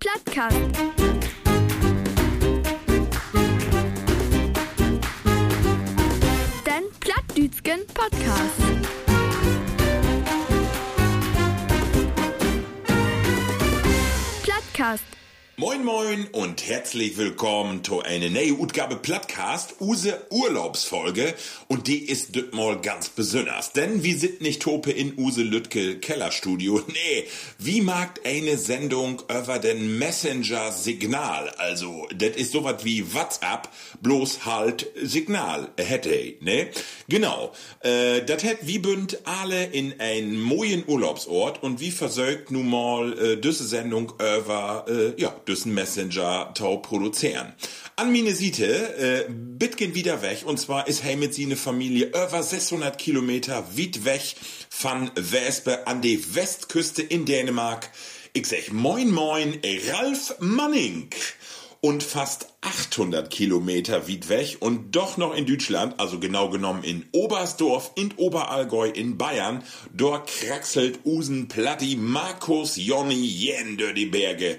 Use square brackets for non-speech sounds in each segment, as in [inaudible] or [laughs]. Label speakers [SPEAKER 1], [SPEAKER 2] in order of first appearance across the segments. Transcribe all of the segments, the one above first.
[SPEAKER 1] Plattcast. Den Plattdütschen Podcast. Plattcast.
[SPEAKER 2] Moin moin und herzlich willkommen zu einer neuen Utgabe Plattcast, use Urlaubsfolge. Und die ist mal ganz besonders, denn wir sind nicht Tope in use Lütke Kellerstudio, [laughs] nee, wie mag eine Sendung über den Messenger Signal, also das ist sowas wie WhatsApp, bloß halt Signal hätte, ne? Genau, äh, das hätt wie bünd alle in ein mojen Urlaubsort und wie versögt nun mal äh, diese Sendung über, äh, ja, düssen Messenger tau produzieren. An meine Seite, äh, bitgen wieder weg, und zwar ist hey mit seine Familie über 600 Kilometer weit weg von Wespe an die Westküste in Dänemark. Ich sag moin moin, Ralf Manning und fast 800 Kilometer weit weg und doch noch in Deutschland, also genau genommen in Oberstdorf, in Oberallgäu, in Bayern, dort kraxelt Usen Platti Markus Jonny Jen durch die Berge.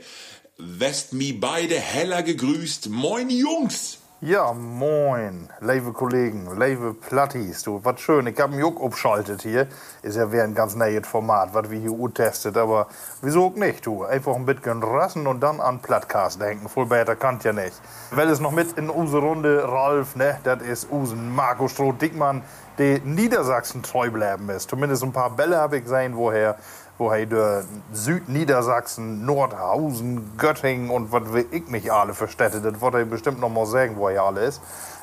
[SPEAKER 2] West mi beide heller gegrüßt. Moin Jungs!
[SPEAKER 3] Ja, moin, liebe Kollegen, liebe Plattis, du, was schön, ich hab mich auch abschaltet hier. Ist ja wieder ein ganz neues Format, was wir hier testet, aber wieso auch nicht, du? Einfach ein bisschen rassen und dann an Plattcast denken, voll besser kann ja nicht. Weil es noch mit in unsere Runde Ralf, ne, das ist Usen Marco Stroh-Dickmann, der Niedersachsen treu bleiben ist. Zumindest ein paar Bälle habe ich gesehen, woher woher der Südniedersachsen, Nordhausen, Göttingen und was will ich nicht alle für Städte, das wird er bestimmt noch mal sagen, wo er alle ist.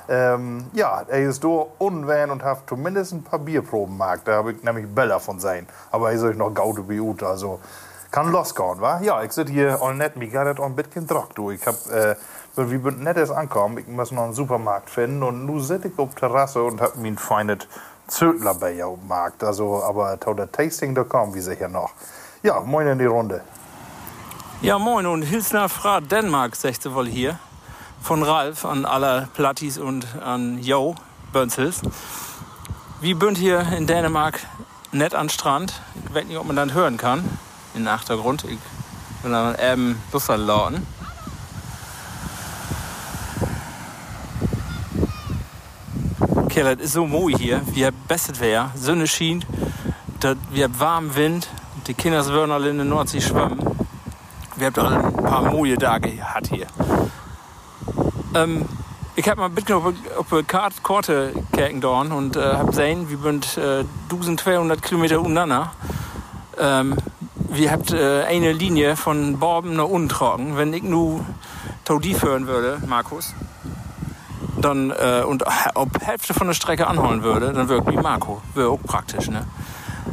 [SPEAKER 3] Ähm, ja, er ist da unwähn und hat zumindest ein paar Bierproben gemacht. Da habe ich nämlich Bäller von sein. Aber er ist euch noch gaude Biut, also kann losgehen, wa? Ja, ich sitze hier all net, mir geht auch ein bisschen Druck, du. Ich hab, äh, wie nettes ankommen, ich muss noch einen Supermarkt finden und nu sitze ich auf Terrasse und hab mir ein feines Zödler bei ihr auf dem Markt. Also, aber tau der Tasting, da kommen wir sicher noch. Ja, moin in die Runde.
[SPEAKER 4] Ja, moin und Hilsner Fra Dänemark, du wohl hier. Von Ralf an aller Plattis und an Jo Bönzels. Wie bünd hier in Dänemark nett an Strand. Ich weiß nicht, ob man das hören kann. Im Achtergrund. Ich will dann eben Busser lauten. Kerl, das ist so mooi hier. Wir haben bestes Wetter. Sonne schien. Wir haben warmen Wind. Die Kinder würden alle in der Nordsee schwimmen. Wir haben doch ein paar mooie Tage gehabt hier. Ähm, ich habe mal bisschen auf, eine Karte, Karte kijken dorn und äh, habe gesehen, wir sind äh, 1200 Kilometer untereinander. Ähm, wir habt äh, eine Linie von Borben nach Untrocken. Wenn ich nur Taudi führen würde, Markus, dann äh, und ob Hälfte von der Strecke anholen würde, dann wäre wie Marco. Wäre auch praktisch, ne?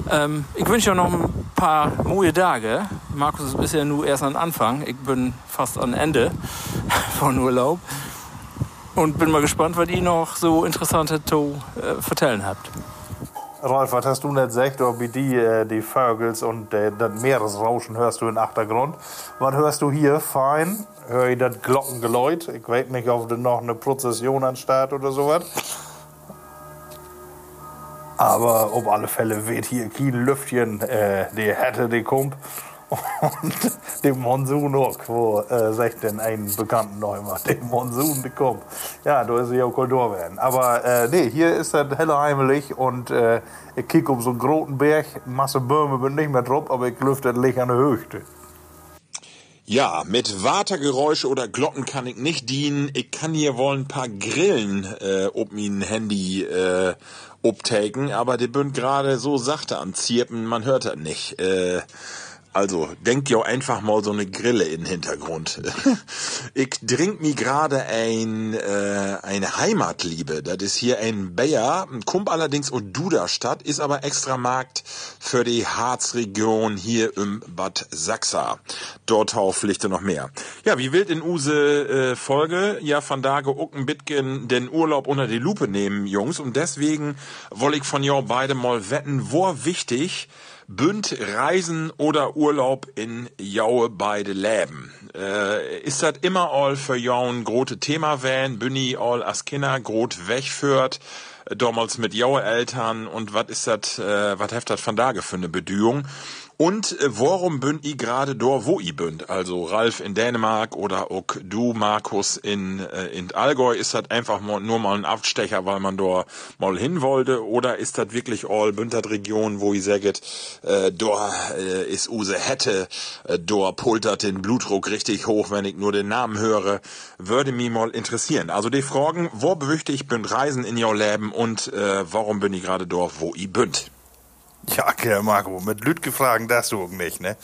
[SPEAKER 4] Ähm, ich wünsche euch noch ein paar moje Tage. Markus ist bisher nur erst am Anfang. Ich bin fast am Ende [laughs] von Urlaub. Und bin mal gespannt, was ihr noch so interessante zu äh, vertellen habt.
[SPEAKER 3] Rolf, was hast du nicht gesagt, ob die, äh, die Vögels und äh, das Meeresrauschen hörst du im Achtergrund? Was hörst du hier? Fein. Hör ich das Glockengeläut? Ich weiß nicht, ob da noch eine Prozession anstatt oder sowas. Aber auf alle Fälle weht hier kein Lüftchen, äh, die hätte, die kommt. Und dem Monsun auch, wo äh, sagt denn ein Bekannten noch immer, dem Monsun, der kommt. Ja, da ist ja auch Kultur werden. Aber äh, nee, hier ist das helle heimelig und äh, ich kicke um so einen großen Berg, Masse Bäume bin nicht mehr drauf, aber ich lüfte das Licht an der Höchste.
[SPEAKER 2] Ja, mit Watergeräusche oder Glocken kann ich nicht dienen. Ich kann hier wohl ein paar Grillen äh, ob mein Handy äh, obtaken, aber die bünd gerade so sachte am Zirpen, man hört das nicht. Äh, Also, denkt ihr einfach mal so eine Grille in den Hintergrund. [laughs] ich trink mir gerade ein, äh, eine Heimatliebe. Das ist hier ein Bayer, kommt allerdings aus Duderstadt, ist aber extra Markt für die Harzregion hier im Bad Sachsa. Dort Pflichte noch mehr. Ja, wie wild in Use äh, Folge, ja, von da geucken Bitgen den Urlaub unter die Lupe nehmen, Jungs. Und deswegen woll ich von jou beide mal wetten, wo wichtig Bünd Reisen oder Urlaub in Jaue beide Läben. Äh, ist das immer all für Jaun grote Thema wählen, Bünni all as Kinder grot wegführt, äh, damals mit Jaue Eltern und was ist das, äh, was heft das von da für eine Bedühung? Und äh, worum bünd i gerade dor, wo i bünd? Also Ralf in Dänemark oder auch du, Markus, in, äh, in Allgäu. Ist das einfach mal, nur mal ein Abstecher, weil man dort mal hin wollte? Oder ist das wirklich all bündert Region, wo i sagt, äh, dor äh, ist use hätte, äh, dor pultert den Blutdruck richtig hoch, wenn ich nur den Namen höre? Würde mich mal interessieren. Also die Fragen, wo bewüchte ich bünd Reisen in your Leben und äh, warum bin ich gerade dort, wo i bünd?
[SPEAKER 3] Ja, okay, Marco, mit Lütke fragen das du nicht, ne?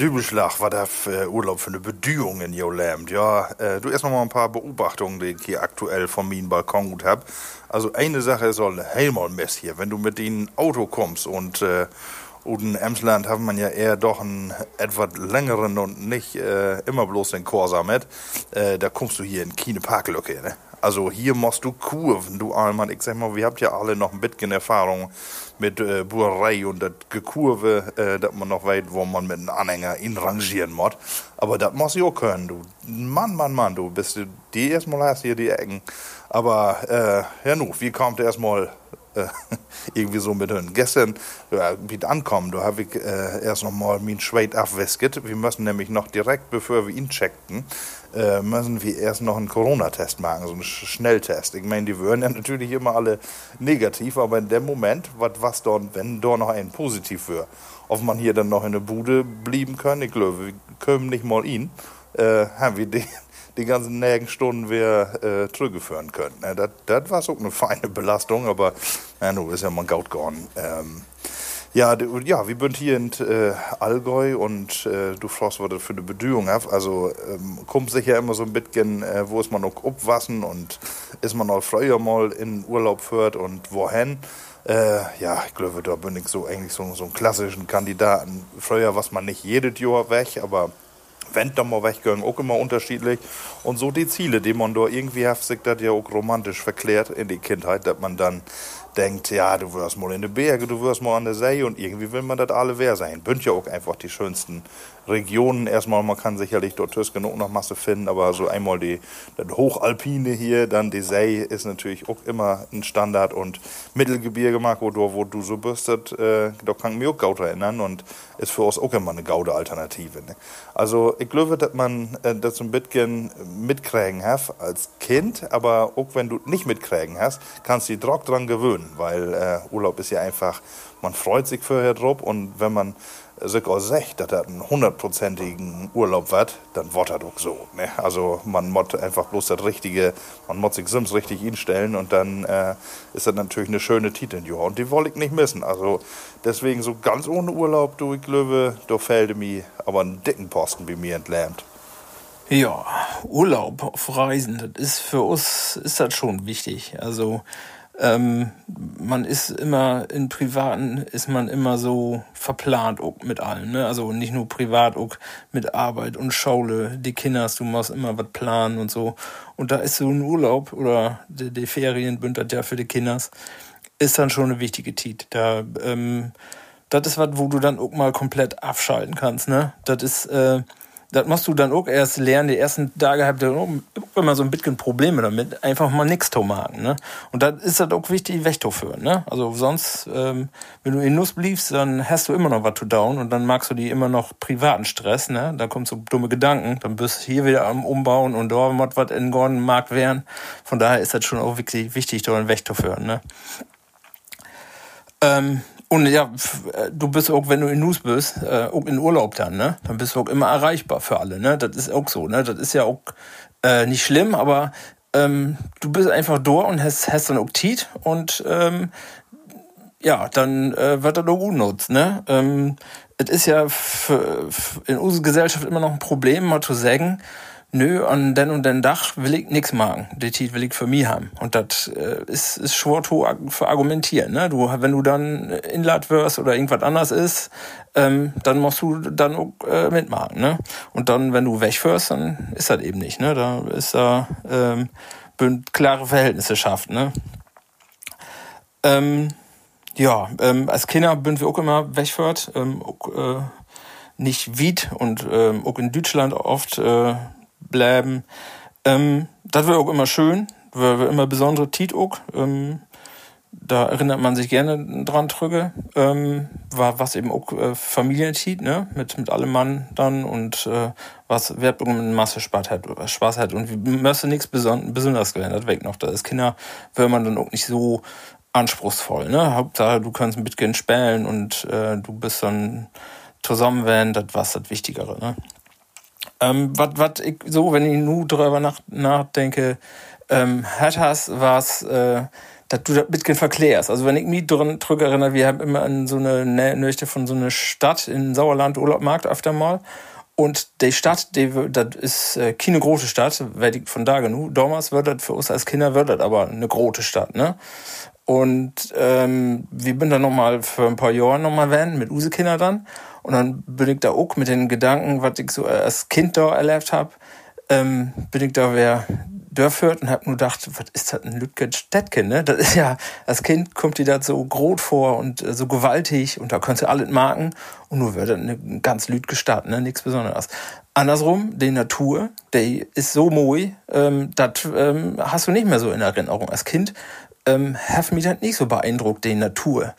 [SPEAKER 3] Dübelschlag, was da für Urlaub für eine Bedühung in your Land. Ja, äh, du noch mal ein paar Beobachtungen, die ich hier aktuell vom meinem Balkon gut hab. Also eine Sache soll helmal Mess hier. Wenn du mit dem Auto kommst und äh, und in Emsland hat man ja eher doch einen etwas längeren und nicht äh, immer bloß den Corsa mit. Äh, da kommst du hier in keine Parklücke, ne? Also hier musst du kurven, du Allmann. Ich sag mal, wir habt ja alle noch ein bisschen Erfahrung mit äh, Buerei und das Gekurve, äh, dass man noch weiß, wo man mit einem Anhänger inrangieren muss. Aber das muss ich auch können, du. Mann, Mann, Mann, du bist die erstmal hast hier die Ecken. Aber äh, ja nu, wie kommt erstmal äh, [laughs] irgendwie so mit hin. Gestern, ja, wie ankommen, da habe ich äh, erst noch mal mein Schweit abwäsket. Wir müssen nämlich noch direkt, bevor wir ihn checkten, äh, müssen wir erst noch einen Corona-Test machen, so einen Schnelltest. Ich meine, die würden ja natürlich immer alle negativ, aber in dem Moment, was was dort, wenn dort noch ein positiv wäre, ob man hier dann noch in der Bude blieben kann, ich glaube, wir können nicht mal ihn, äh, haben wir die, die ganzen nächsten Stunden wir äh, zurückführen können. Ja, das war so eine feine Belastung, aber ja, nun ist ja mal gaut geworden. Ähm, ja, ja, wir sind hier in äh, Allgäu und äh, du fragst, was das für eine Bedingung hat. Also ähm, kommt sicher immer so ein bisschen, äh, wo ist man noch abwassen und ist man noch früher mal in Urlaub führt und wohin. Äh, ja, ich glaube, da bin ich so eigentlich so, so einen klassischen Kandidaten. Früher was man nicht jedes Jahr weg, aber wenn dann mal weggehen, auch immer unterschiedlich. Und so die Ziele, die man da irgendwie hat, sich das ja auch romantisch verklärt in die Kindheit, dass man dann denkt, ja, du wirst mal in den Berge, du wirst mal an der See und irgendwie will man das alle wer sein. Bünd ja auch einfach die schönsten Regionen. Erstmal, man kann sicherlich dort genug noch Masse finden, aber so einmal die, das Hochalpine hier, dann die See ist natürlich auch immer ein Standard und Mittelgebirge, Marco, wo, wo du so bist, äh, da kann ich mich auch gut erinnern und ist für uns auch immer eine gaude Alternative. Ne? Also, ich glaube, dass man äh, das ein bisschen mitkriegen hat als Kind, aber auch wenn du nicht mitkriegen hast, kannst du dich drauf dran gewöhnen, weil äh, Urlaub ist ja einfach, man freut sich vorher drauf und wenn man auch sagt, dass er einen hundertprozentigen Urlaub wird, dann wird er doch so. Ne? Also man muss einfach bloß das Richtige, man muss sich Sims richtig instellen und dann äh, ist das natürlich eine schöne Titel. Und die wollte ich nicht missen. Also deswegen so ganz ohne Urlaub, du, ich glaube, da fällt mir aber einen dicken Posten bei mir entlernt.
[SPEAKER 4] Ja, Urlaub auf Reisen, das ist für uns ist das schon wichtig. Also ähm, man ist immer in Privaten ist man immer so verplant auch mit allem, ne? Also nicht nur privat, auch mit Arbeit und Schaule, die Kinder, du musst immer was planen und so. Und da ist so ein Urlaub oder die, die Ferien bündert ja für die Kinders, ist dann schon eine wichtige Tit. Da ähm, das ist was, wo du dann auch mal komplett abschalten kannst, ne? Das ist äh, das musst du dann auch erst lernen. Die ersten Tage habt ihr immer so ein bisschen Probleme damit, einfach mal nichts zu machen. Ne? Und dann ist das auch wichtig, weg zu. Ne? Also sonst, ähm, wenn du in Nuss bliebst, dann hast du immer noch was zu down und dann magst du die immer noch privaten Stress. Ne? Da kommen so dumme Gedanken. Dann bist du hier wieder am Umbauen und da muss was in Gordon Markt werden. Von daher ist das schon auch wichtig, wichtig da weg zu führen. Ne? Ähm, und ja, äh, du bist auch, wenn du in News bist, äh, auch in Urlaub dann, ne? Dann bist du auch immer erreichbar für alle, ne? Das ist auch so, ne? Das ist ja auch äh, nicht schlimm, aber ähm, du bist einfach da und hast, hast dann auch Tiet und ähm, ja, dann äh, wird das auch unnutz, ne? Ähm, es ist ja für, für in unserer Gesellschaft immer noch ein Problem, mal zu sagen, nö, an den und den Dach will ich nix machen. Die Tit will ich für mich haben. Und das äh, ist, ist schwer zu argumentieren. Ne? Du, wenn du dann Inlad wirst oder irgendwas anderes ist, ähm, dann musst du dann auch äh, mitmachen. Ne? Und dann, wenn du wegfährst, dann ist das eben nicht. Ne? Da ist da ähm, klare Verhältnisse schafft. Ne? Ähm, ja, ähm, als Kinder sind wir auch immer wegfährt. Ähm, auch, äh, nicht Wied und ähm, auch in Deutschland oft äh, bleiben. Ähm, das wäre auch immer schön, wäre immer besondere Tiet auch. Ähm, da erinnert man sich gerne dran drüber. Ähm, war was eben auch äh, Familientiet, ne? Mit, mit allem Mann dann und äh, was Werbung mit Masse Spaß hat, Spaß hat. Und wir müssen nichts beson besonders geändert weg noch. Da ist Kinder, wäre man dann auch nicht so anspruchsvoll, ne? Hauptsache, du kannst mit Kind spielen und äh, du bist dann zusammen, wenn das was das Wichtigere, ne? Ähm, was ich so, wenn ich nur darüber nach, nachdenke, ähm, hat hast, was, äh, dass du das bisschen verklärst. Also wenn ich mich drüber erinnere, wir haben immer in so eine Nähe von so einer Stadt in Sauerland Urlaub Markt öfter mal. Und die Stadt, die, das ist äh, keine große Stadt, weil ich von da genug. Damals wird das für uns als Kinder wird das aber eine große Stadt, ne? Und ähm, wir bin dann nochmal für ein paar Jahre nochmal werden, mit Use Kinder dann. Und dann bin ich da auch mit den Gedanken, was ich so als Kind da erlebt habe, ähm, bin ich da wer dörfert und hab nur gedacht, was ist das ein Lütgen Städtchen, ne? Das ist ja, als Kind kommt die da so groß vor und äh, so gewaltig und da könnt ihr alles marken und nur wird das eine ganz Lütge Stadt, ne? Nichts Besonderes. Andersrum, die Natur, der ist so moi, ähm, das ähm, hast du nicht mehr so in Erinnerung. Als Kind ähm, hat mich das nicht so beeindruckt, die Natur.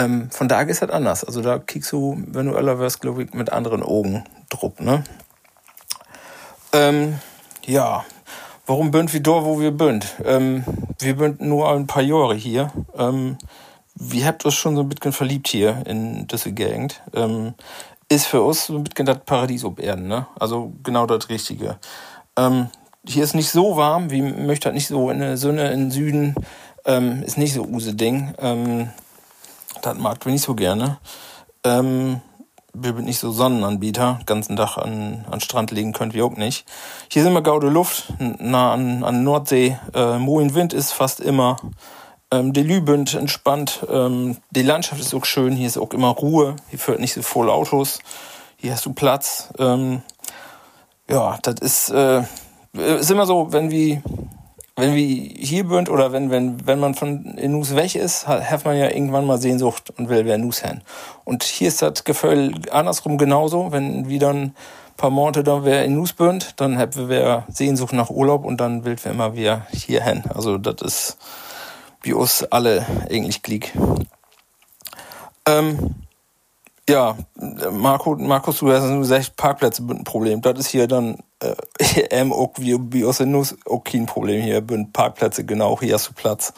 [SPEAKER 4] Ähm, von da ist das anders. Also da kriegst du, wenn du älter wirst, glaube ich, mit anderen Augen Druck, ne? Ähm, ja, warum bünd wir da, wo wir bünd? Ähm, wir bünd nur ein paar Jahre hier. Ähm, wir habt uns schon so ein bisschen verliebt hier in diese Gegend. Ähm, ist für uns so ein bisschen das Paradies ob Erden, ne? Also genau das Richtige. Ähm, hier ist nicht so warm, wie möchte halt nicht so in der Sonne im Süden ist nicht so use Ding. Das mag wir nicht so gerne. Ähm, wir sind nicht so Sonnenanbieter. ganzen Tag an, an Strand legen könnt wir auch nicht. Hier sind wir gaude Luft, nah an, an Nordsee. Äh, Moin Wind ist fast immer. Ähm, die Lübend entspannt. Ähm, die Landschaft ist auch schön. Hier ist auch immer Ruhe. Hier führt nicht so voll Autos. Hier hast du Platz. Ähm, ja, das ist, äh, ist immer so, wenn wir wenn wir hier bünd oder wenn, wenn, wenn man von Nus weg ist, hat man ja irgendwann mal Sehnsucht und will wer Nus hin. Und hier ist das Gefühl andersrum genauso. Wenn wir dann ein paar Monate da wer in Nus bünd, dann haben wir Sehnsucht nach Urlaub und dann will wir immer wieder hier hin. Also das ist wie uns alle eigentlich glick. Ähm, ja, Marco, Markus, du hast gesagt, Parkplätze sind ein Problem. Das ist hier dann äh, ähm, auch wie, aus den Nuss kein Problem hier. Sind Parkplätze, genau, hier hast du Platz.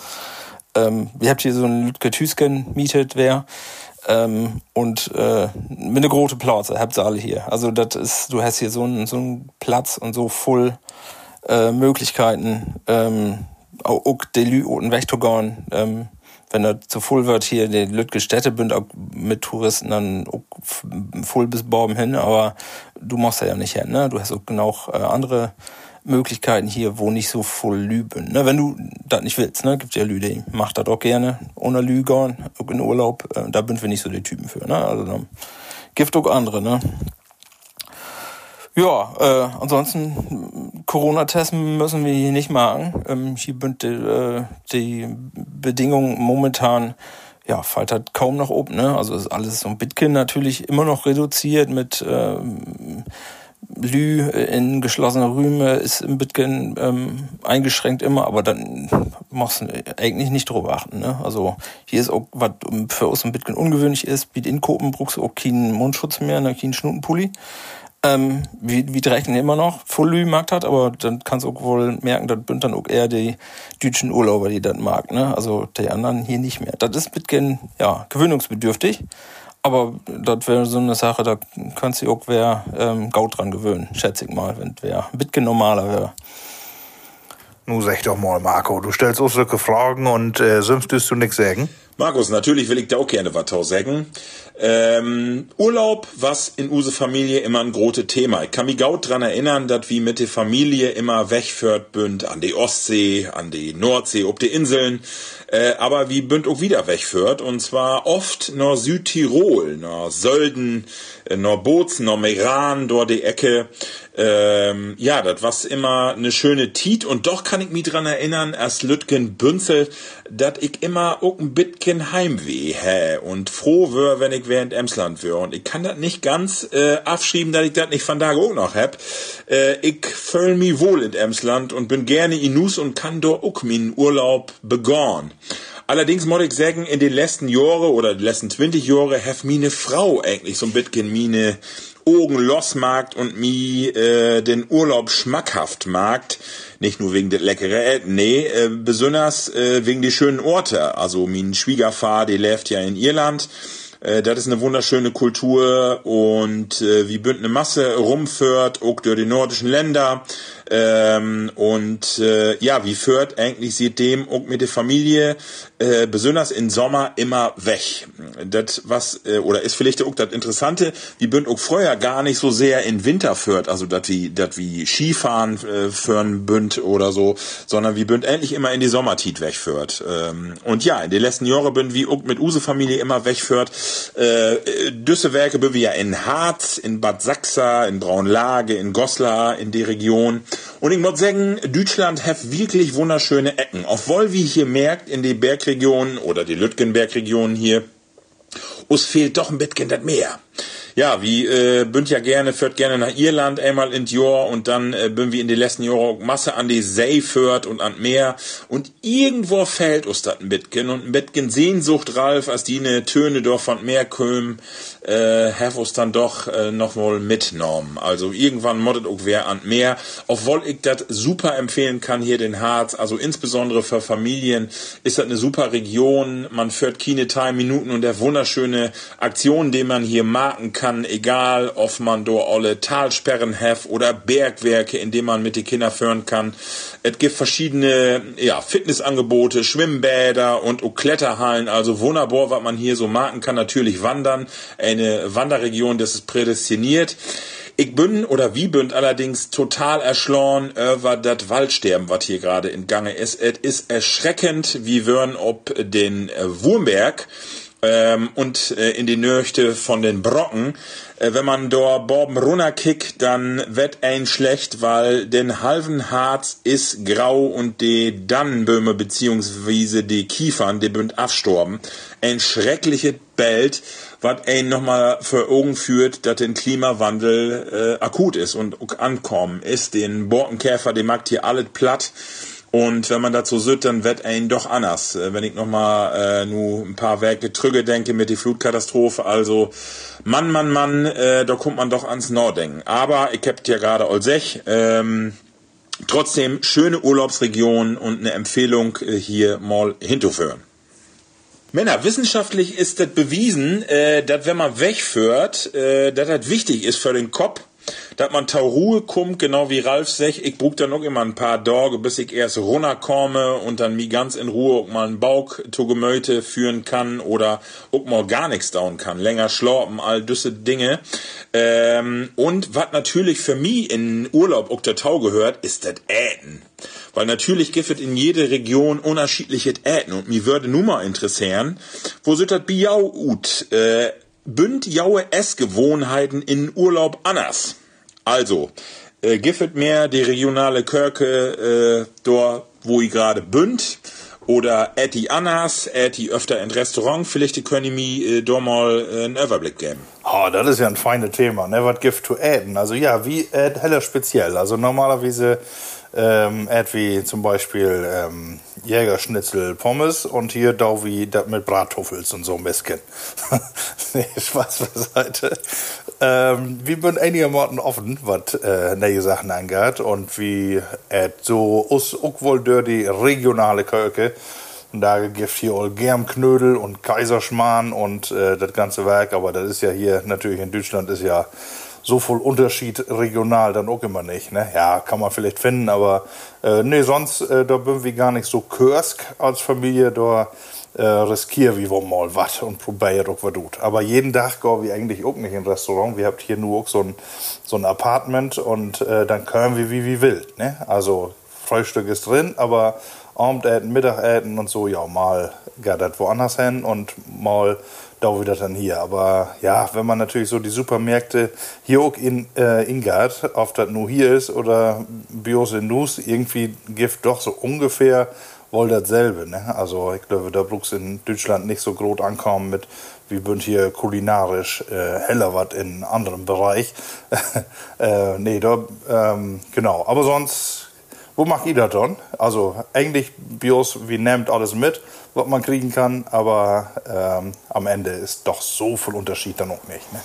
[SPEAKER 4] Ähm, wir habt hier so ein Lütke Tüsken mietet, wer. Ähm, und äh, mit eine große Platz, habt ihr alle hier. Also das ist, du hast hier so einen so einen Platz und so voll äh, Möglichkeiten, ähm, auch, auch die Lü und Wächtergorn, ähm, wenn er zu voll wird hier, die Lütge Städte bünd auch mit Touristen dann voll bis Borben hin, aber du machst ja nicht hin, ne? Du hast auch genau äh, andere Möglichkeiten hier, wo nicht so voll Lüben. Ne? Wenn du das nicht willst, ne? Gibt ja Lüde, die macht das auch gerne ohne Lügern, in Urlaub. Äh, da sind wir nicht so die Typen für, ne? Also dann gibt auch andere, ne? Ja, äh, ansonsten Corona-Tests müssen wir hier nicht machen. Ähm, hier sind die, äh, die Bedingungen momentan, ja, halt kaum nach oben. Ne? Also ist alles so ein Bitcoin natürlich immer noch reduziert mit ähm, Lü in geschlossene Räume ist im Bitcoin ähm, eingeschränkt immer, aber dann machst du eigentlich nicht drüber achten. Ne? Also hier ist auch, was für uns im Bitcoin ungewöhnlich ist, mit Inkopen brauchst du auch keinen Mundschutz mehr, ne, keinen Schnutenpulli ähm, wie, wie die rechnen immer noch voll Markt hat, aber dann kannst du auch wohl merken, das sind dann auch eher die deutschen Urlauber, die das mag, ne? Also die anderen hier nicht mehr. Das ist mitgen, ja, gewöhnungsbedürftig. Aber das wäre so eine Sache, da kannst du auch wer ähm, Gaut dran gewöhnen, schätze ich mal, wenn wer normaler wäre.
[SPEAKER 3] Nun sag doch mal, Marco, du stellst uns solche Fragen und äh, sonst du nichts sagen?
[SPEAKER 2] Markus, natürlich will ich da auch gerne was sagen. Ähm, Urlaub, was in use Familie immer ein großes Thema. Ich kann mich gut dran erinnern, dass wir mit der Familie immer wegführt bünd an die Ostsee, an die Nordsee, ob die Inseln. Äh, aber wie bünd auch wieder wegführt. Und zwar oft nach Südtirol, nach Sölden, äh, nach Bozen, nach Meran, dort die Ecke. Ähm, ja, das war immer eine schöne Tiet. Und doch kann ich mich dran erinnern, erst Lütgen Bünzel, dass ich immer auch ein bisschen Heimweh hä und froh wär, wenn ich während Emsland wär. Und ich kann das nicht ganz äh, abschreiben, dass ich das nicht von da auch noch hab. Äh, ich fühl mich wohl in Emsland und bin gerne in Nus und kann dort auch meinen Urlaub begorn. Allerdings muss ich sagen, in den letzten Jahren oder den letzten 20 Jahren hat meine Frau eigentlich so ein bisschen meine Augen losmagt und mi äh, den Urlaub schmackhaft magt. Nicht nur wegen der leckere Essen, nee, äh, besonders äh, wegen die schönen Orte. Also mein Schwiegervater, der lebt ja in Irland. Äh, das ist eine wunderschöne Kultur und äh, wie bünd eine Masse rumführt, auch durch die nordischen Länder. Ähm, und äh, ja, wie führt eigentlich seitdem auch mit der Familie, äh, besonders im Sommer, immer weg. Das was, äh, oder ist vielleicht auch das Interessante, wie bünd auch früher gar nicht so sehr in Winter führt, also das wie, das wie Skifahren äh, führen bünd oder so, sondern wie bünd endlich immer in die Sommertit wegführt. Ähm, und ja, in den letzten Jahren bünd wie auch mit Use Familie immer wegführt. Äh, Düssewerke bünd wir ja in Harz, in Bad Sachsa, in Braunlage, in Goslar, in die Region. Und ich muss sagen, Deutschland hat wirklich wunderschöne Ecken. Obwohl, wie hier merkt, in die Bergregionen oder die Lütgenbergregionen hier, uns fehlt doch ein bisschen das Meer. Ja, wie äh, bünd ja gerne, führt gerne nach Irland einmal in Jahr und dann äh, bünd wie in die letzten Jahren Masse an die See führt und an Meer. Und irgendwo fällt uns das ein bisschen. Und ein bisschen Sehnsucht, Ralf, als die ne Töne doch von Meer kommen, äh, have uns dann doch äh, noch mal mitgenommen. Also irgendwann moddet auch wer an Meer, obwohl ich das super empfehlen kann hier den Harz, also insbesondere für Familien ist das eine super Region, man führt keine Time Minuten und der wunderschöne Aktionen, die man hier marken kann egal ob man do alle Talsperren hat oder Bergwerke, in denen man mit den Kindern führen kann. Es gibt verschiedene ja, Fitnessangebote, Schwimmbäder und auch Kletterhallen, also wunderbar, was man hier so marken kann. Natürlich wandern, eine Wanderregion, das ist prädestiniert. Ich bin oder wie bin allerdings total erschlossen über das Waldsterben, was hier gerade in Gange ist. Es ist erschreckend, wie würden ob den Wurmberg ähm, und äh, in die Nöchte von den Brocken. Äh, wenn man dort Borben runterkickt, dann wird ein schlecht, weil den halben Harz ist grau und die Dannenböhme beziehungsweise die Kiefern, die bünd abstorben. Ein schreckliche Bild, was einen nochmal für Augen führt, dass den Klimawandel äh, akut ist und ankommen ist. Den Borkenkäfer, der macht hier alles platt. Und wenn man dazu sieht, dann wird ein doch anders. Äh, wenn ich nochmal äh, nur ein paar Werke trüge denke mit die Flutkatastrophe, also Mann, Mann, Mann, äh, da kommt man doch ans Norddenken. Aber ich hab ja gerade Olsech, ähm, trotzdem schöne Urlaubsregion und eine Empfehlung äh, hier mal hinzuführen. Männer, wissenschaftlich ist das bewiesen, äh, dass wenn man wegführt, äh, dass das wichtig ist für den Kopf dass man zur Ruhe kommt, genau wie Ralf sagt, ich brauch dann noch immer ein paar Tage, bis ich erst runterkomme und dann mi ganz in Ruhe auch mal einen Bauch zu Gemöte führen kann oder auch mal gar nichts dauern kann, länger schlorpen, all diese Dinge. Ähm, und was natürlich für mich in Urlaub auch der Tau gehört, ist das Äten. Weil natürlich gibt es in jeder Region unterschiedliche Äten und mir würde nun mal interessieren, wo sind das Biau ut? Äh, bünd jaue Essgewohnheiten in Urlaub anders. Also, äh, giffet mehr die regionale Körke äh, dort, wo ich gerade bünd. Oder Etty Annas, Etty öfter in Restaurant, vielleicht können mir äh, da mal äh, einen Überblick geben.
[SPEAKER 3] Oh, das ist ja ein feines Thema, ne? Was gibt to aden? Also ja, wie äh, heller speziell. Also normalerweise ähm, wie zum Beispiel ähm, Jägerschnitzel Pommes und hier Dauvi mit Brattuffels und so ein bisschen. [laughs] nee, Spaß beiseite. Ähm, wir sind einigermaßen offen, was äh, neue Sachen angeht und wie et so us auch wohl durch die regionale. Und da gibt hier all Germknödel und Kaiserschmarrn und äh, das ganze Werk, aber das ist ja hier natürlich in Deutschland ist ja so viel Unterschied regional dann auch immer nicht. Ne? Ja, kann man vielleicht finden, aber äh, nee, sonst, äh, da bin wir gar nicht so Kürsk als Familie, da äh, riskieren wir mal was und probieren auch was tut. Aber jeden Tag gehen wir eigentlich auch nicht in ein Restaurant. Wir habt hier nur auch so ein, so ein Apartment und äh, dann können wir wie wir will. Ne? Also Frühstück ist drin, aber Abendessen, Mittagessen und so, ja, mal geht das woanders hin und mal da wieder dann hier. Aber ja, wenn man natürlich so die Supermärkte hier auch in äh, Ingard, ob das nur hier ist oder Bios in Nus, irgendwie gibt doch so ungefähr wohl dasselbe. Ne? Also ich glaube, da brauchst in Deutschland nicht so groß ankommen mit wie bünd hier kulinarisch äh, heller was in anderem Bereich. [laughs] äh, nee, da, ähm, genau. Aber sonst, wo macht ihr das dann? Also eigentlich Bios, wie nehmt alles mit was man kriegen kann, aber ähm, am Ende ist doch so viel Unterschied dann auch nicht. Ne?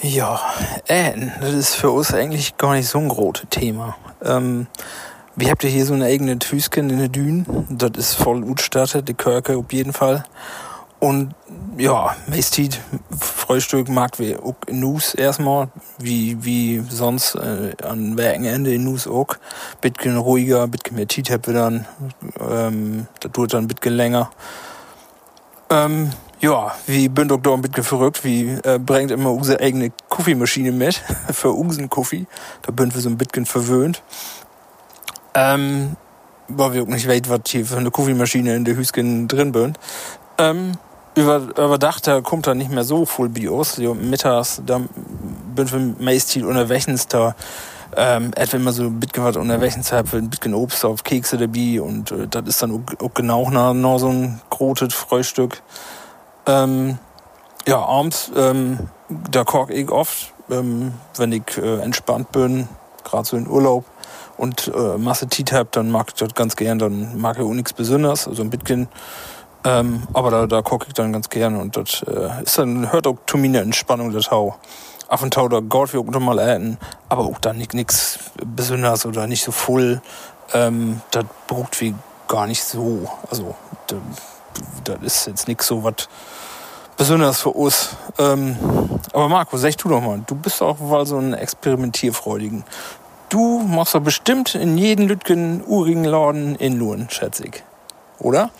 [SPEAKER 4] Ja, äh, das ist für uns eigentlich gar nicht so ein großes Thema. Ähm, wir habt ja hier so eine eigene Tüsken in der Dünen. Das ist voll gut gestartet, die Körke auf jeden Fall. Und ja, meistens Frühstück mag wir auch in Nus erstmal, wie, wie sonst äh, an Werkenende in Nus auch. Bisschen ruhiger, bisschen mehr Tiet wir dann. Ähm, das tut dann ein bisschen länger. Ähm, ja, wie bin doch ein bisschen verrückt, wie äh, bringt immer unsere eigene Kaffeemaschine mit [laughs] für unseren Kaffee. Da bin wir so ein bisschen verwöhnt. Ähm, weil wir auch nicht weit, was hier für eine Kaffeemaschine in der Hüsken drin bin. Ähm, über, überdacht, da kommt da nicht mehr so viel Bios. So, mittags, da bin wir meist unterwegs, da ähm, etwa immer so ein bisschen was unterwegs habe, ein bisschen Obst auf Kekse dabei und äh, das ist dann auch, auch genau noch, noch so ein großes Frühstück. Ähm, ja, abends, ähm, da koche ich oft, ähm, wenn ich äh, entspannt bin, gerade so in Urlaub und äh, Masse Tiet hab, dann mag ich das ganz gern, dann mag ich auch nichts Besonderes, also ein bisschen ähm, aber da, da gucke ich dann ganz gerne und das äh, ist dann, hört auch zu meiner Entspannung das Hau. Auf und Tau, da Golf auch mal äten, aber auch dann nicht nix besonders oder nicht so voll. Ähm, das braucht wie gar nicht so. Also, das ist jetzt nix so was besonders für uns. Ähm, aber Marco, sag du doch mal, du bist auch wohl so ein Experimentierfreudigen. Du machst doch bestimmt in jeden Lütgen urigen Laden in Luren, schätze ich. Oder?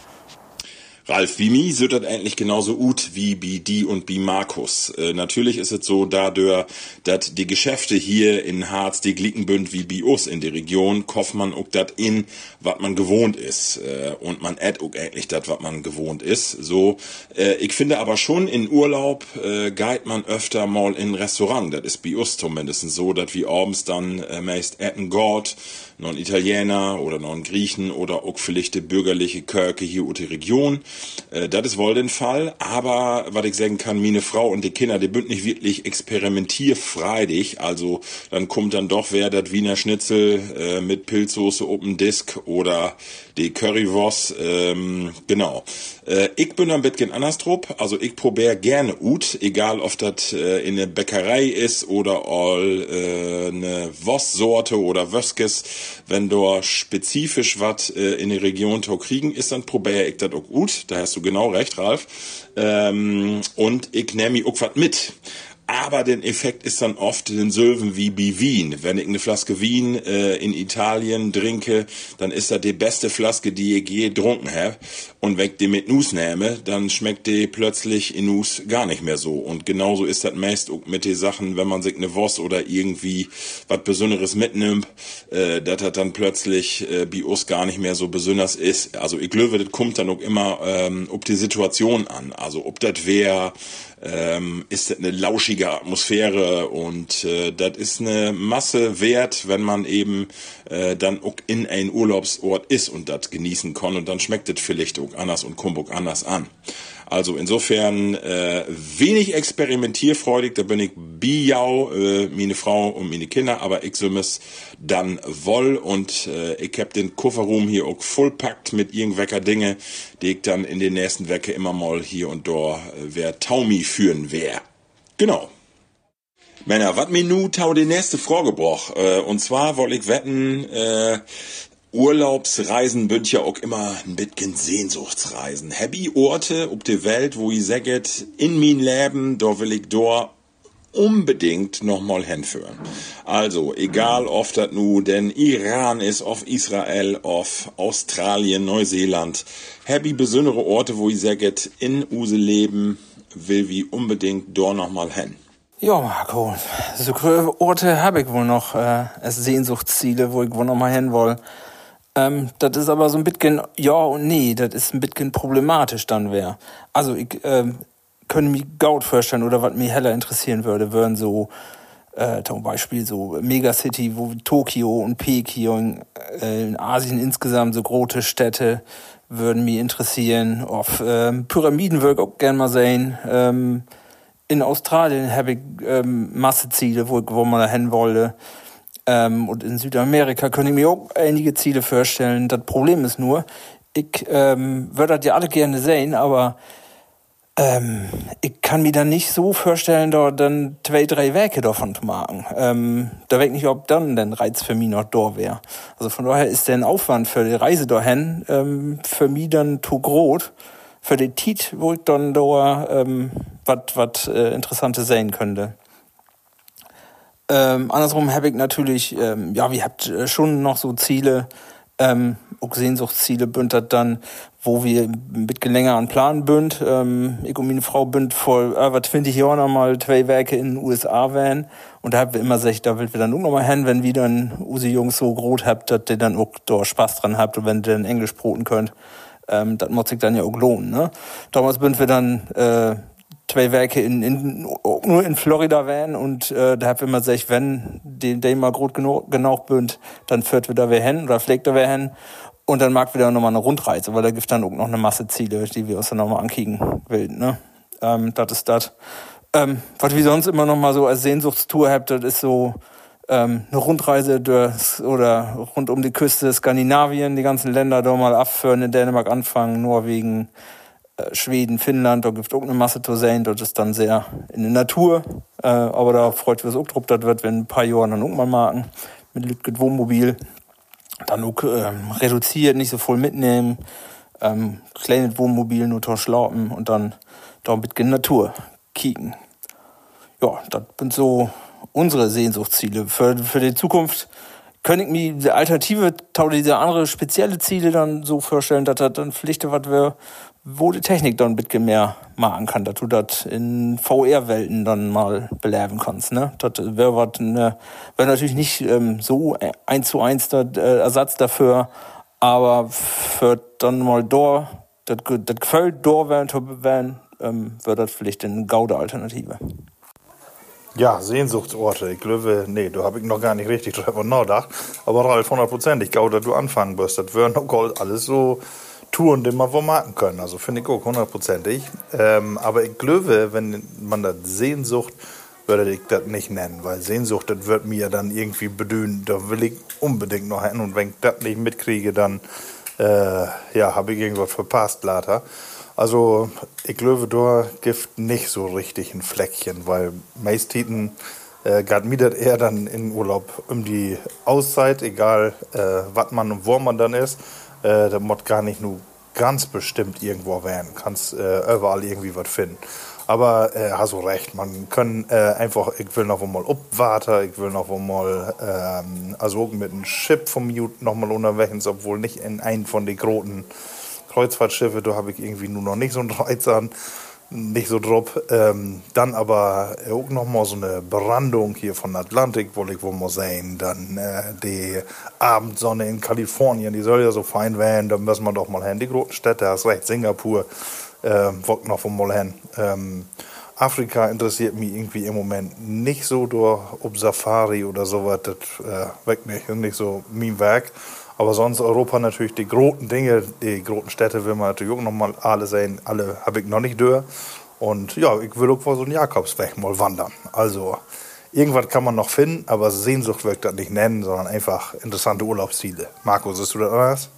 [SPEAKER 2] Ralf, wie mi süttert endlich genauso ut wie die und bi Markus. Äh, natürlich ist es so, dadurch, dass die Geschäfte hier in Harz, die Glickenbünd wie bi us in der Region, kauft man auch dat in, wat man gewohnt ist. Äh, und man ät auch endlich dat, wat man gewohnt ist. So, äh, ich finde aber schon in Urlaub äh, geht man öfter mal in Restaurant. Das ist bi us zumindest so, dass wie abends dann äh, meist etten Gott, noch ein Italiener oder noch ein Griechen oder auch vielleicht die bürgerliche Kirke hier ut die Region. Äh, das ist wohl den Fall. Aber was ich sagen kann, meine Frau und die Kinder, die sind nicht wirklich experimentierfreudig. Also dann kommt dann doch wer das Wiener Schnitzel äh, mit Pilzsoße Open Disc oder die Currywurst. Ähm, genau. Äh, ich bin ein bisschen anders drauf. Also ich probiere gerne Ut, egal ob das äh, in der Bäckerei ist oder all äh, eine Wurstsorte oder Wöskes. Wenn du spezifisch was äh, in der Region to kriegen ist, dann probiere ich das auch gut. Da hast du genau recht, Ralf. Ähm, und ich nehme auch was mit. Aber der Effekt ist dann oft den Sylven wie bei Wien. Wenn ich eine Flaske Wien äh, in Italien trinke, dann ist das die beste Flaske, die ich je getrunken habe. Und wenn ich die mit Nuss nehme, dann schmeckt die plötzlich in Nuss gar nicht mehr so. Und genauso ist das meist auch mit den Sachen, wenn man sich eine Wurst oder irgendwie was Besonderes mitnimmt, äh, dass das dann plötzlich äh, bei uns gar nicht mehr so besonders ist. Also ich glaube, das kommt dann auch immer ähm, ob die Situation an. Also ob das wäre ähm, ist das eine lauschige Atmosphäre und äh, das ist eine Masse wert, wenn man eben äh, dann auch in ein Urlaubsort ist und das genießen kann und dann schmeckt es vielleicht auch anders und auch anders an. Also insofern äh, wenig experimentierfreudig, da bin ich Bijau, äh, meine Frau und meine Kinder, aber ich soll es dann woll und äh, ich hab den Kofferraum hier auch vollpackt mit irgendwelcher Dinge, die ich dann in den nächsten Wecke immer mal hier und da äh, wer Taumi führen wär. Genau. Männer, wat mir nu tau die nächste Frage broch. Äh, und zwar wollte ich wetten, äh, Urlaubsreisen bünd ja auch immer ein bisschen Sehnsuchtsreisen. Happy Orte ob die Welt, wo ich sagt, in mein Leben, da will ich da unbedingt nochmal hinführen. Also, egal ob das nu denn Iran ist, auf Israel, auf Australien, Neuseeland, happy besondere Orte, wo ich sagt, in Use leben, will wie unbedingt dort nochmal hin.
[SPEAKER 4] Ja, Marco, so Orte habe ich wohl noch, äh, als Sehnsuchtsziele, wo ich wohl noch mal hin will. Ähm, das ist aber so ein bisschen ja und nee, das ist ein bisschen problematisch dann wär. Also ich ähm, könnte mir Gaut vorstellen oder was mich heller interessieren würde, wären so äh, zum Beispiel so Megacity, wo Tokio und Peking, äh, in Asien insgesamt so große Städte würden mich interessieren. Auf ähm, Pyramiden würde ich auch gerne mal sehen. Ähm, in Australien habe ich ähm, Masseziele, wo, wo man da hin wollte. Ähm, und in Südamerika könnte ich mir auch einige Ziele vorstellen. Das Problem ist nur, ich ähm, würde das ja alle gerne sehen, aber ähm, ich kann mir dann nicht so vorstellen, da dann zwei, drei Werke davon zu machen. Ähm, da ich nicht, ob dann der Reiz für mich noch da wäre. Also von daher ist der Aufwand für die Reise dahin ähm, für mich dann zu groß für die Tit, wo ich dann da ähm, was äh, Interessantes sehen könnte. Ähm, andersrum habe ich natürlich, ähm, ja, wir habt äh, schon noch so Ziele, ähm, auch Sehnsuchtsziele bündert dann, wo wir bisschen länger an Plan bünd. Ähm, ich und meine Frau bünd vor über 20 Jahren mal zwei Werke in den USA waren. Und da haben wir immer gesagt, da will wir dann auch noch mal hin, wenn wir dann unsere Jungs so groß habt, dass ihr dann auch da Spaß dran habt und wenn ihr dann Englisch broten könnt ähm, das muss sich dann ja auch lohnen. Ne? Damals sind wir dann äh, zwei Werke in, in, nur in Florida waren und äh, da wir immer gesagt, wenn die, die mal gut genug, genug bünd, dann führt wir da wer hin oder pflegt da wer hin und dann mag wir da nochmal eine Rundreise, weil da gibt dann auch noch eine Masse Ziele, die wir uns dann nochmal ankicken will. Ne? Ähm, das ist das. Ähm, was wir sonst immer noch mal so als Sehnsuchtstour habt, das ist so ähm, eine Rundreise durch, oder rund um die Küste Skandinavien, die ganzen Länder da mal abführen, in Dänemark anfangen, Norwegen, Schweden, Finnland, da gibt es auch eine Masse zu sehen, dort ist dann sehr in der Natur, äh, aber da freut wir uns auch drauf, das wird wir in ein paar Jahren dann mal machen, mit Lütget Wohnmobil, dann auch ähm, reduziert, nicht so voll mitnehmen, ähm, kleines Wohnmobil, nur schlaufen und dann da ein bisschen Natur kicken. Ja, das sind so unsere Sehnsuchtsziele. Für, für die Zukunft könnte ich mir die Alternative, diese andere spezielle Ziele dann so vorstellen, dass das dann Pflicht was wäre, wo die Technik dann ein bisschen mehr machen kann, dass du das in VR-Welten dann mal beleben kannst. Ne? Das wäre ne, wäre natürlich nicht ähm, so eins zu eins der äh, Ersatz dafür, aber für dann mal da, das, gefällt, da werden, ähm, wäre das vielleicht eine gaude Alternative.
[SPEAKER 3] Ja, Sehnsuchtsorte. Ich glaube, nee, da habe ich noch gar nicht richtig drüber nachgedacht. Aber Ralf, 100 Ich glaube, dass du anfangen wirst. Das wären auch alles so Touren, die man vermarkten können. Also finde ich auch hundertprozentig. Ähm, aber ich glaube, wenn man das Sehnsucht, würde ich das nicht nennen. Weil Sehnsucht, das wird mir dann irgendwie bedühen. Da will ich unbedingt noch hin. Und wenn ich das nicht mitkriege, dann äh, ja, habe ich irgendwas verpasst, later. Also, ich glaube, da gibt nicht so richtig ein Fleckchen, weil meistens äh, geht mir das eher dann in Urlaub um die Auszeit, egal äh, was man und wo man dann ist. Äh, da muss gar nicht nur ganz bestimmt irgendwo werden. Kannst äh, überall irgendwie was finden. Aber äh, hast du recht, man kann äh, einfach, ich will noch mal abwarten, ich will noch mal, ähm, also mit einem Chip vom Mute noch mal unterwegs, obwohl nicht in einen von den großen Kreuzfahrtschiffe, da habe ich irgendwie nur noch nicht so einen Reiz an, nicht so drauf. Ähm, dann aber auch noch mal so eine Brandung hier von Atlantik, wollte ich wohl mal sehen. Dann äh, die Abendsonne in Kalifornien, die soll ja so fein werden, da müssen wir doch mal hin. Die großen Städte, hast recht, Singapur, äh, wollte noch mal hin. Ähm, Afrika interessiert mich irgendwie im Moment nicht so durch, ob Safari oder sowas, das äh, weg nicht, nicht so mein Werk. Aber sonst Europa natürlich die großen Dinge, die großen Städte will man natürlich auch nochmal alle sehen. Alle habe ich noch nicht durch. Und ja, ich will auch vor so einen Jakobsweg mal wandern. Also irgendwas kann man noch finden, aber Sehnsucht wird das nicht nennen, sondern einfach interessante Urlaubsziele. Marco, siehst du das anders?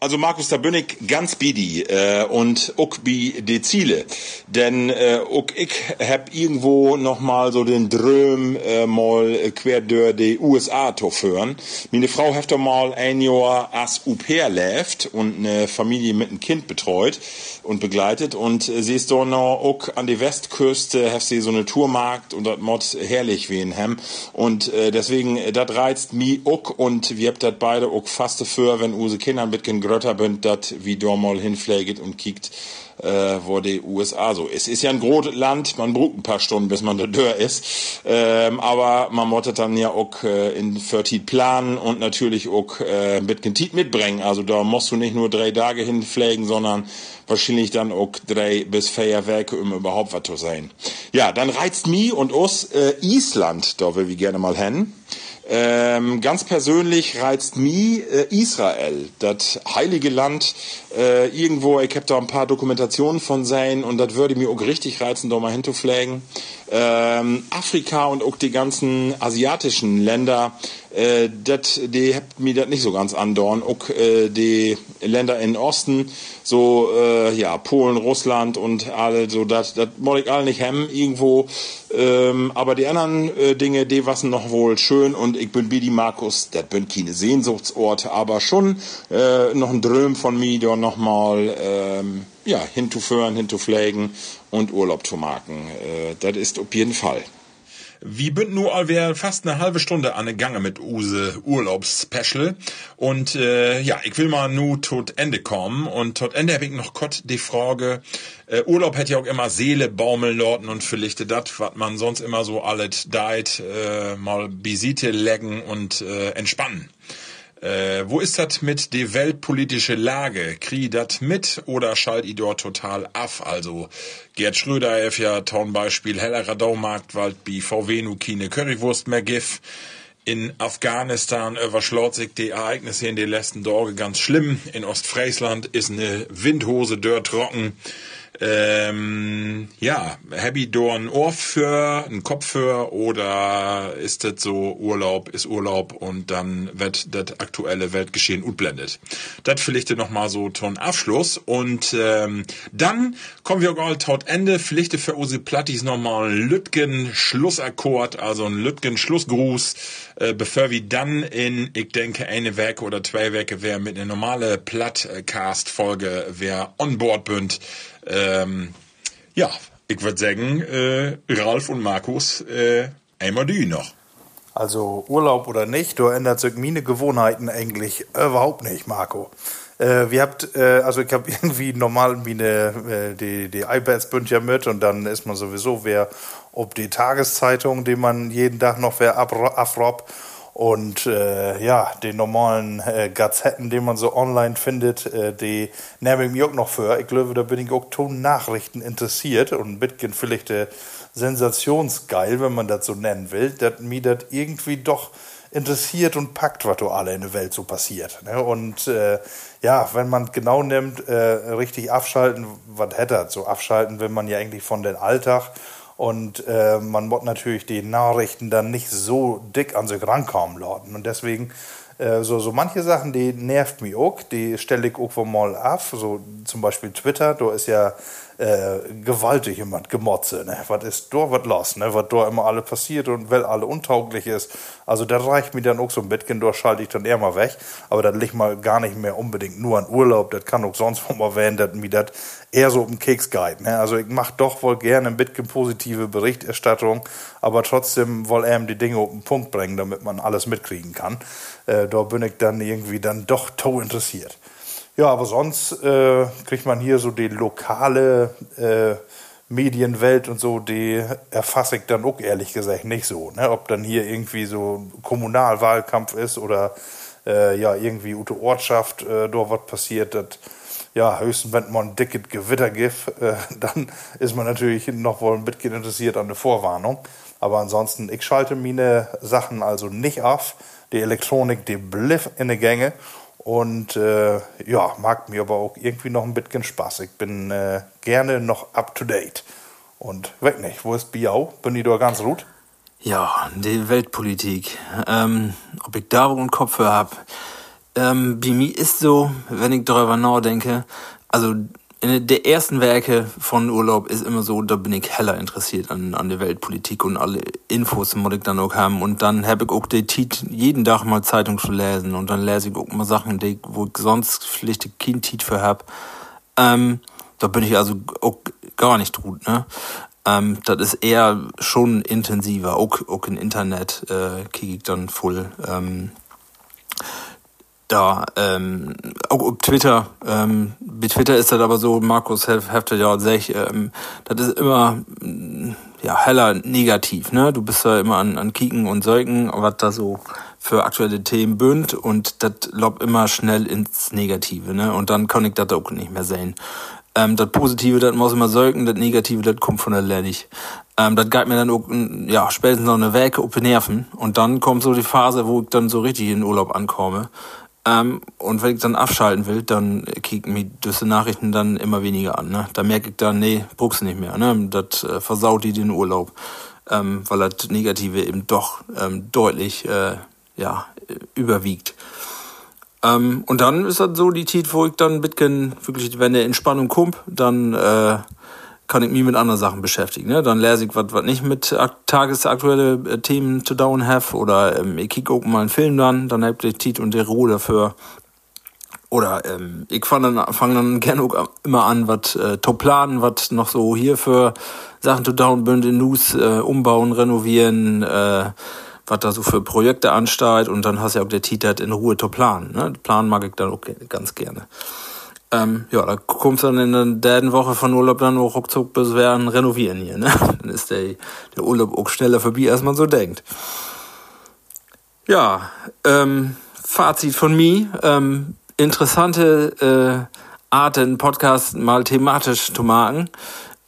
[SPEAKER 2] Also Markus, ich ganz bidi äh, und uck bi de Ziele. Denn äh, uck ich hab irgendwo noch mal so den Dröm äh, mal quer durch die USA führen. Meine Frau hat doch mal ein Jahr als Au pair lebt und eine Familie mit einem Kind betreut und begleitet und äh, sie ist doch noch uck an die Westküste, hat sie so eine Tourmarkt und das mod herrlich wie in Hem und äh, deswegen äh, das reizt mi uck und wir habt das beide uck fast dafür, wenn use Kinder ein bisschen grötter bin, dat wie da mal hinfläget und kiekt, äh, wo die USA so ist. Ist ja ein großes Land, man braucht ein paar Stunden, bis man da dör ist. Ähm, aber man muss dann ja auch äh, in Fertit planen und natürlich auch äh, mit Gentit mitbringen. Also da musst du nicht nur drei Tage hinpflegen, sondern wahrscheinlich dann auch drei bis vier Werke, um überhaupt was zu sein. Ja, dann reizt mi und us äh, Island, da will wir gerne mal hin. Ähm, ganz persönlich reizt mich äh, Israel, das heilige Land. Äh, irgendwo, ich habe da ein paar Dokumentationen von sein und das würde mir auch richtig reizen, da mal hinzufliegen. Ähm, Afrika und auch die ganzen asiatischen Länder, äh, dat, die habt mir das nicht so ganz andorn. Auch äh, die Länder in Osten, so äh, ja Polen, Russland und alle, so das, wollte ich alle nicht hemmen irgendwo. Ähm, aber die anderen äh, Dinge, die waren noch wohl schön und ich bin wie die Markus, das bin keine Sehnsuchtsorte, aber schon äh, noch ein Dröm von mir, da nochmal ähm, ja, hinzuführen, hinzupflegen und Urlaub zu machen. Äh, das ist auf jeden Fall. Wir sind nur allwehr fast eine halbe Stunde an der Gange mit Use Urlaubsspecial. Und äh, ja, ich will mal nur tot Ende kommen. Und tot Ende habe ich noch kurz die Frage, äh, Urlaub hätte ja auch immer Seele, Baumeln, Lorten und vielleicht das, was man sonst immer so alles deit, äh, mal Visite leggen und äh, entspannen. Äh, wo ist das mit der weltpolitische Lage? Krieg das mit oder schalt ihr dort total af? Also Gerd Schröder hat ja zum Beispiel heller Radaumarkt, weil wie VW nu keine Currywurst mehr gif. In Afghanistan überschlaut sich die Ereignisse in den letzten Tagen ganz schlimm. In Ostfriesland ist eine Windhose dort trocken. Ähm, ja, Happy do ein Ohr für, ein Kopf für oder ist das so Urlaub, ist Urlaub und dann wird das aktuelle Weltgeschehen utblendet. Das vielleicht noch mal so zum Abschluss und ähm, dann kommen wir auch tot Ende. Vielleicht für Usi Plattis noch mal ein Lütgen Schlussakkord, also ein Lütgen Schlussgruß, äh, bevor wir dann in, ich denke, eine Werke oder zwei Werke wer mit einer normale Plattcast-Folge wer on board bünd. Ähm, ja, ich würde sagen, äh, Ralf und Markus, äh, einmal die noch.
[SPEAKER 3] Also Urlaub oder nicht, da ändert sich meine Gewohnheiten eigentlich überhaupt nicht, Marco. Äh, wir habt, äh, also ich habe [laughs] irgendwie normal meine, äh, die, die iPads bünd ja mit und dann ist man sowieso wer ob die Tageszeitung, die man jeden Tag noch wer afrob und äh, ja, die normalen äh, Gazetten, die man so online findet, äh, die nehme ich mir auch noch für. Ich glaube, da bin ich auch Ton-Nachrichten interessiert und ein bisschen vielleicht äh, sensationsgeil, wenn man das so nennen will, dass mir das irgendwie doch interessiert und packt, was da alle in der Welt so passiert. Ne? Und äh, ja, wenn man genau nimmt, äh, richtig abschalten, was hätte er? So abschalten will man ja eigentlich von den Alltag und äh, man muss natürlich die Nachrichten dann nicht so dick an sich rankommen lassen. Und deswegen äh, so, so manche Sachen, die nervt mich auch, die stelle ich auch mal ab. So zum Beispiel Twitter, da ist ja äh, gewaltig jemand gemotze. Ne? Was ist da was los, ne? was da immer alle passiert und weil alle untauglich ist. Also da reicht mir dann auch so ein bisschen, da schalte ich dann eher mal weg. Aber das liegt mal gar nicht mehr unbedingt nur an Urlaub, das kann auch sonst mal werden, dass mir das eher so um Keks geht. Ne? Also ich mache doch wohl gerne ein bisschen positive Berichterstattung, aber trotzdem wohl er die Dinge auf den Punkt bringen, damit man alles mitkriegen kann. Äh, da bin ich dann irgendwie dann doch to interessiert. Ja, aber sonst äh, kriegt man hier so die lokale äh, Medienwelt und so, die erfasse ich dann auch ehrlich gesagt nicht so. Ne? Ob dann hier irgendwie so Kommunalwahlkampf ist oder äh, ja irgendwie Ute Ortschaft äh, dort was passiert, das ja, höchstens wenn man ein dickes Gewitter gibt, äh, [laughs] dann ist man natürlich noch wohl ein bisschen interessiert an der Vorwarnung. Aber ansonsten, ich schalte meine Sachen also nicht auf. Die Elektronik, die bliff in die Gänge. Und äh, ja, mag mir aber auch irgendwie noch ein bisschen Spaß. Ich bin äh, gerne noch up to date. Und weg nicht. Wo ist Biau? Bin ich da ganz gut?
[SPEAKER 4] Ja, die Weltpolitik. Ähm, ob ich da einen Kopf für hab. ähm, bei mir ist so, wenn ich darüber nachdenke, also der ersten Werke von Urlaub ist immer so, da bin ich heller interessiert an, an der Weltpolitik und alle Infos muss ich dann auch haben. Und dann habe ich auch die Tit, jeden Tag mal Zeitung zu lesen und dann lese ich auch mal Sachen, die, wo ich sonst vielleicht kein Tit für hab. Ähm, da bin ich also auch gar nicht gut, ne? Ähm, das ist eher schon intensiver, auch, auch im Internet äh, kriege ich dann voll. Ähm, da, ähm, auch Twitter, ähm, bei Twitter ist das aber so, Markus Hefter ja sich, ähm, das ist immer mm, ja heller negativ, ne? Du bist da immer an, an Kicken und Säugen, was da so für aktuelle Themen bünd und das lobt immer schnell ins Negative, ne? Und dann kann ich das auch nicht mehr sehen. Ähm, das Positive, das muss immer säugen, das Negative, das kommt von der Lennig. Ähm, das geht mir dann auch, mm, ja, spätestens noch eine Woche auf die Nerven. Und dann kommt so die Phase, wo ich dann so richtig in den Urlaub ankomme. Ähm, und wenn ich dann abschalten will, dann kicken mich diese Nachrichten dann immer weniger an. Ne? Da merke ich dann, nee, bruchst nicht mehr. Ne? Das äh, versaut die den Urlaub, ähm, weil das Negative eben doch ähm, deutlich äh, ja, überwiegt. Ähm, und dann ist das so die Zeit, wo ich dann ein bisschen, wirklich, wenn der Entspannung kommt, dann äh, kann ich mich mit anderen Sachen beschäftigen. Ne? Dann lese ich, was nicht mit tagesaktuelle äh, Themen zu down have oder ähm, ich kicke auch mal einen Film dann, dann habt ihr Tit und der Ruhe dafür. Oder ähm, ich fange dann, fang dann gerne auch immer an, was äh, zu planen, was noch so hier für Sachen zu down in News äh, umbauen, renovieren, äh, was da so für Projekte ansteigt und dann hast du ja auch der Titel in Ruhe zu planen. Ne? Planen mag ich dann auch ganz gerne. Ähm, ja, da kommst du dann in der dritten Woche von Urlaub dann auch ruckzuck bis wir Renovieren hier, ne? [laughs] Dann ist der, der Urlaub auch schneller vorbei, als man so denkt. Ja, ähm, Fazit von mir, ähm, interessante äh, Arten, Podcast mal thematisch zu machen.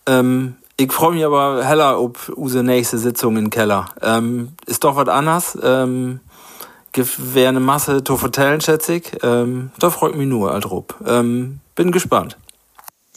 [SPEAKER 4] Ähm, ich freue mich aber heller ob unsere nächste Sitzung im Keller. Ähm, ist doch was anders. Ähm, wäre eine Masse zu vertellen, schätze ich. Ähm, da freut mich nur, Altrop. Ähm, bin gespannt.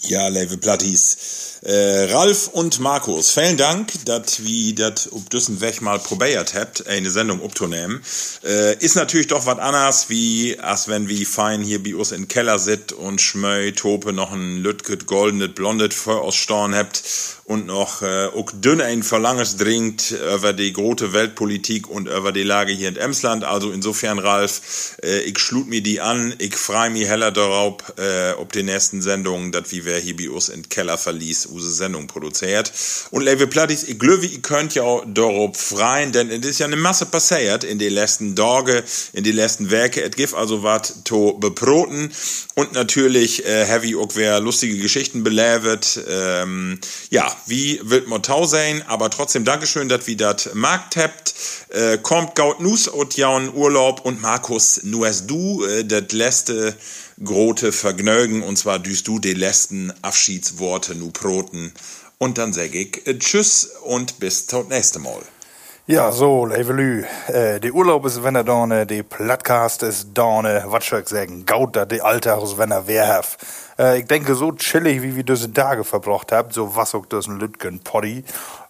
[SPEAKER 2] Ja, liebe Plattis. Äh, Ralf und Markus, vielen Dank, dass wir das ob düssen Weg mal probiert habt, eine Sendung aufzunehmen. Äh, ist natürlich doch was anderes, wie als wenn wir fein hier bei uns in Keller sit und schmöi, tope noch ein Lütget, goldenet, blondet Feuer aus Storn habt und noch äh, auch dünn ein Verlanges dringt über die große Weltpolitik und über die Lage hier in Emsland. Also insofern, Ralf, äh, ich schlut mir die an, ich freu mich heller darauf, äh, ob die nächsten Sendungen, dass wie wer uns in Keller verließ, unsere Sendung produziert. Und Level Plattis, ich glaube, ihr könnt ja auch darauf freien, denn es ist ja eine Masse passiert in den letzten Tage, in den letzten Werke. Es gibt also was zu beproten und natürlich äh, heavy auch wer lustige Geschichten belebt. Ähm, ja, wie wird man tau sein, aber trotzdem Dankeschön, dass wir das Markt habt. Äh, kommt gaut nus und jaun Urlaub und Markus, nu es du, äh, das letzte grote Vergnügen und zwar düst du die letzten Abschiedsworte nu proten. Und dann sag ich äh, Tschüss und bis zum nächsten Mal.
[SPEAKER 3] Ja, so, Levelü. Äh, die Urlaub ist wenn er dane, die Plattcast ist dane, was soll ich sagen, gaut da die Alltag ist wenn er wer haf. Äh, ich denke, so chillig, wie wir diese Tage verbracht habt, so was auch das Lütgen Poddy.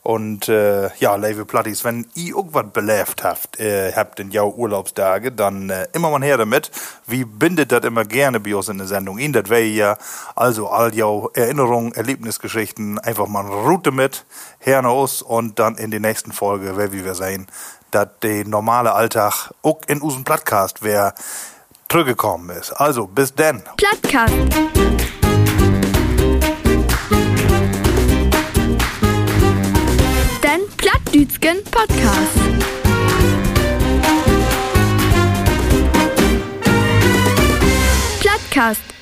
[SPEAKER 3] Und äh, ja, Level Plattis, wenn ihr irgendwas belebt habt, äh, habt in jou Urlaubstage, dann äh, immer mal her damit. Wie bindet das immer gerne bei uns in der Sendung in. Das wäre ja also all jou Erinnerungen, Erlebnisgeschichten, einfach mal eine Route mit, her nach und dann in der nächsten Folge, wer wie wir sehen, dass der normale Alltag auch in unserem Podcast wer zurückgekommen ist. Also, bis denn.
[SPEAKER 1] Plattcast. Plattdütschen Podcast. Plattcast.